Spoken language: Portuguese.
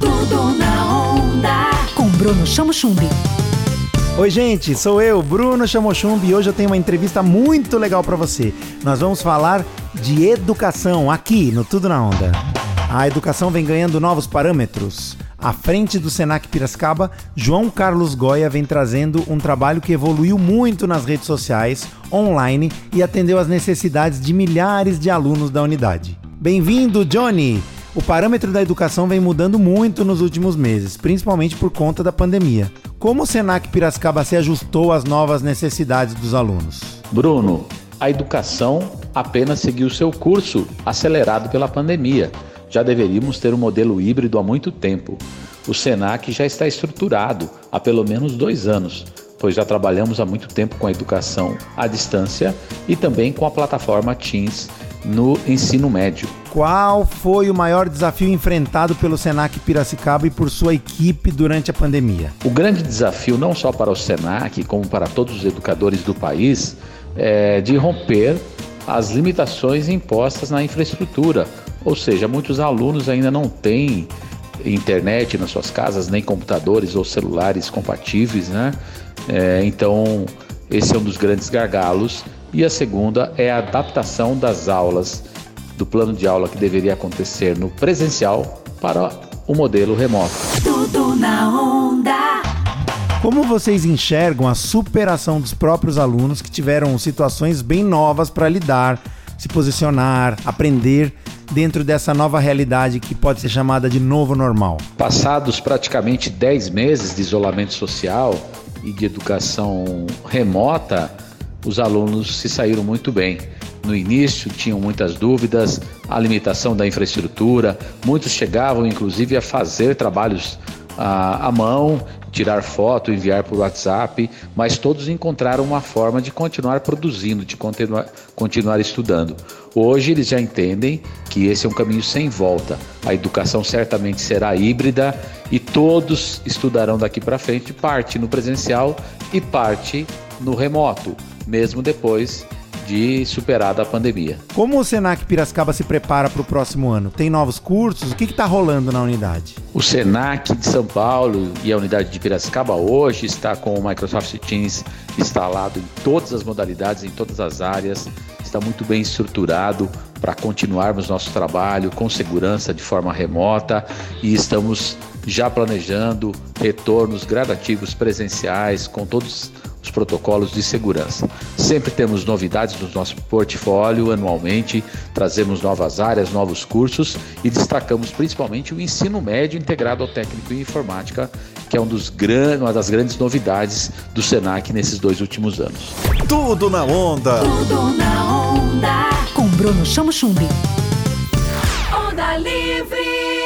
Tudo na onda. Com Bruno Chamo Chumbi. Oi, gente, sou eu, Bruno Chamochumbi, e hoje eu tenho uma entrevista muito legal para você. Nós vamos falar de educação aqui no Tudo na Onda. A educação vem ganhando novos parâmetros. À frente do Senac Piracicaba, João Carlos Goya vem trazendo um trabalho que evoluiu muito nas redes sociais, online e atendeu às necessidades de milhares de alunos da unidade. Bem-vindo, Johnny! O parâmetro da educação vem mudando muito nos últimos meses, principalmente por conta da pandemia. Como o Senac Piracicaba se ajustou às novas necessidades dos alunos? Bruno, a educação apenas seguiu seu curso acelerado pela pandemia. Já deveríamos ter um modelo híbrido há muito tempo. O Senac já está estruturado há pelo menos dois anos, pois já trabalhamos há muito tempo com a educação à distância e também com a plataforma Teams no ensino médio. Qual foi o maior desafio enfrentado pelo Senac Piracicaba e por sua equipe durante a pandemia? O grande desafio, não só para o Senac, como para todos os educadores do país, é de romper as limitações impostas na infraestrutura. Ou seja, muitos alunos ainda não têm internet nas suas casas, nem computadores ou celulares compatíveis, né? É, então, esse é um dos grandes gargalos e a segunda é a adaptação das aulas do plano de aula que deveria acontecer no presencial para o modelo remoto. Tudo na onda. Como vocês enxergam a superação dos próprios alunos que tiveram situações bem novas para lidar, se posicionar, aprender dentro dessa nova realidade que pode ser chamada de novo normal? Passados praticamente 10 meses de isolamento social e de educação remota, os alunos se saíram muito bem. No início tinham muitas dúvidas, a limitação da infraestrutura, muitos chegavam inclusive a fazer trabalhos à, à mão, tirar foto, enviar por WhatsApp, mas todos encontraram uma forma de continuar produzindo, de continuar, continuar estudando. Hoje eles já entendem que esse é um caminho sem volta. A educação certamente será híbrida e todos estudarão daqui para frente parte no presencial e parte no remoto mesmo depois de superada a pandemia. Como o Senac Piracicaba se prepara para o próximo ano? Tem novos cursos? O que está rolando na unidade? O Senac de São Paulo e a unidade de Piracicaba hoje está com o Microsoft Teams instalado em todas as modalidades, em todas as áreas, está muito bem estruturado para continuarmos nosso trabalho com segurança de forma remota e estamos já planejando retornos gradativos presenciais com todos os protocolos de segurança. Sempre temos novidades no nosso portfólio anualmente, trazemos novas áreas, novos cursos e destacamos principalmente o ensino médio integrado ao técnico em informática, que é um dos gran... uma das grandes novidades do Senac nesses dois últimos anos. Tudo na onda. Tudo na onda. Com Bruno Chamo Chumbi. Onda Livre.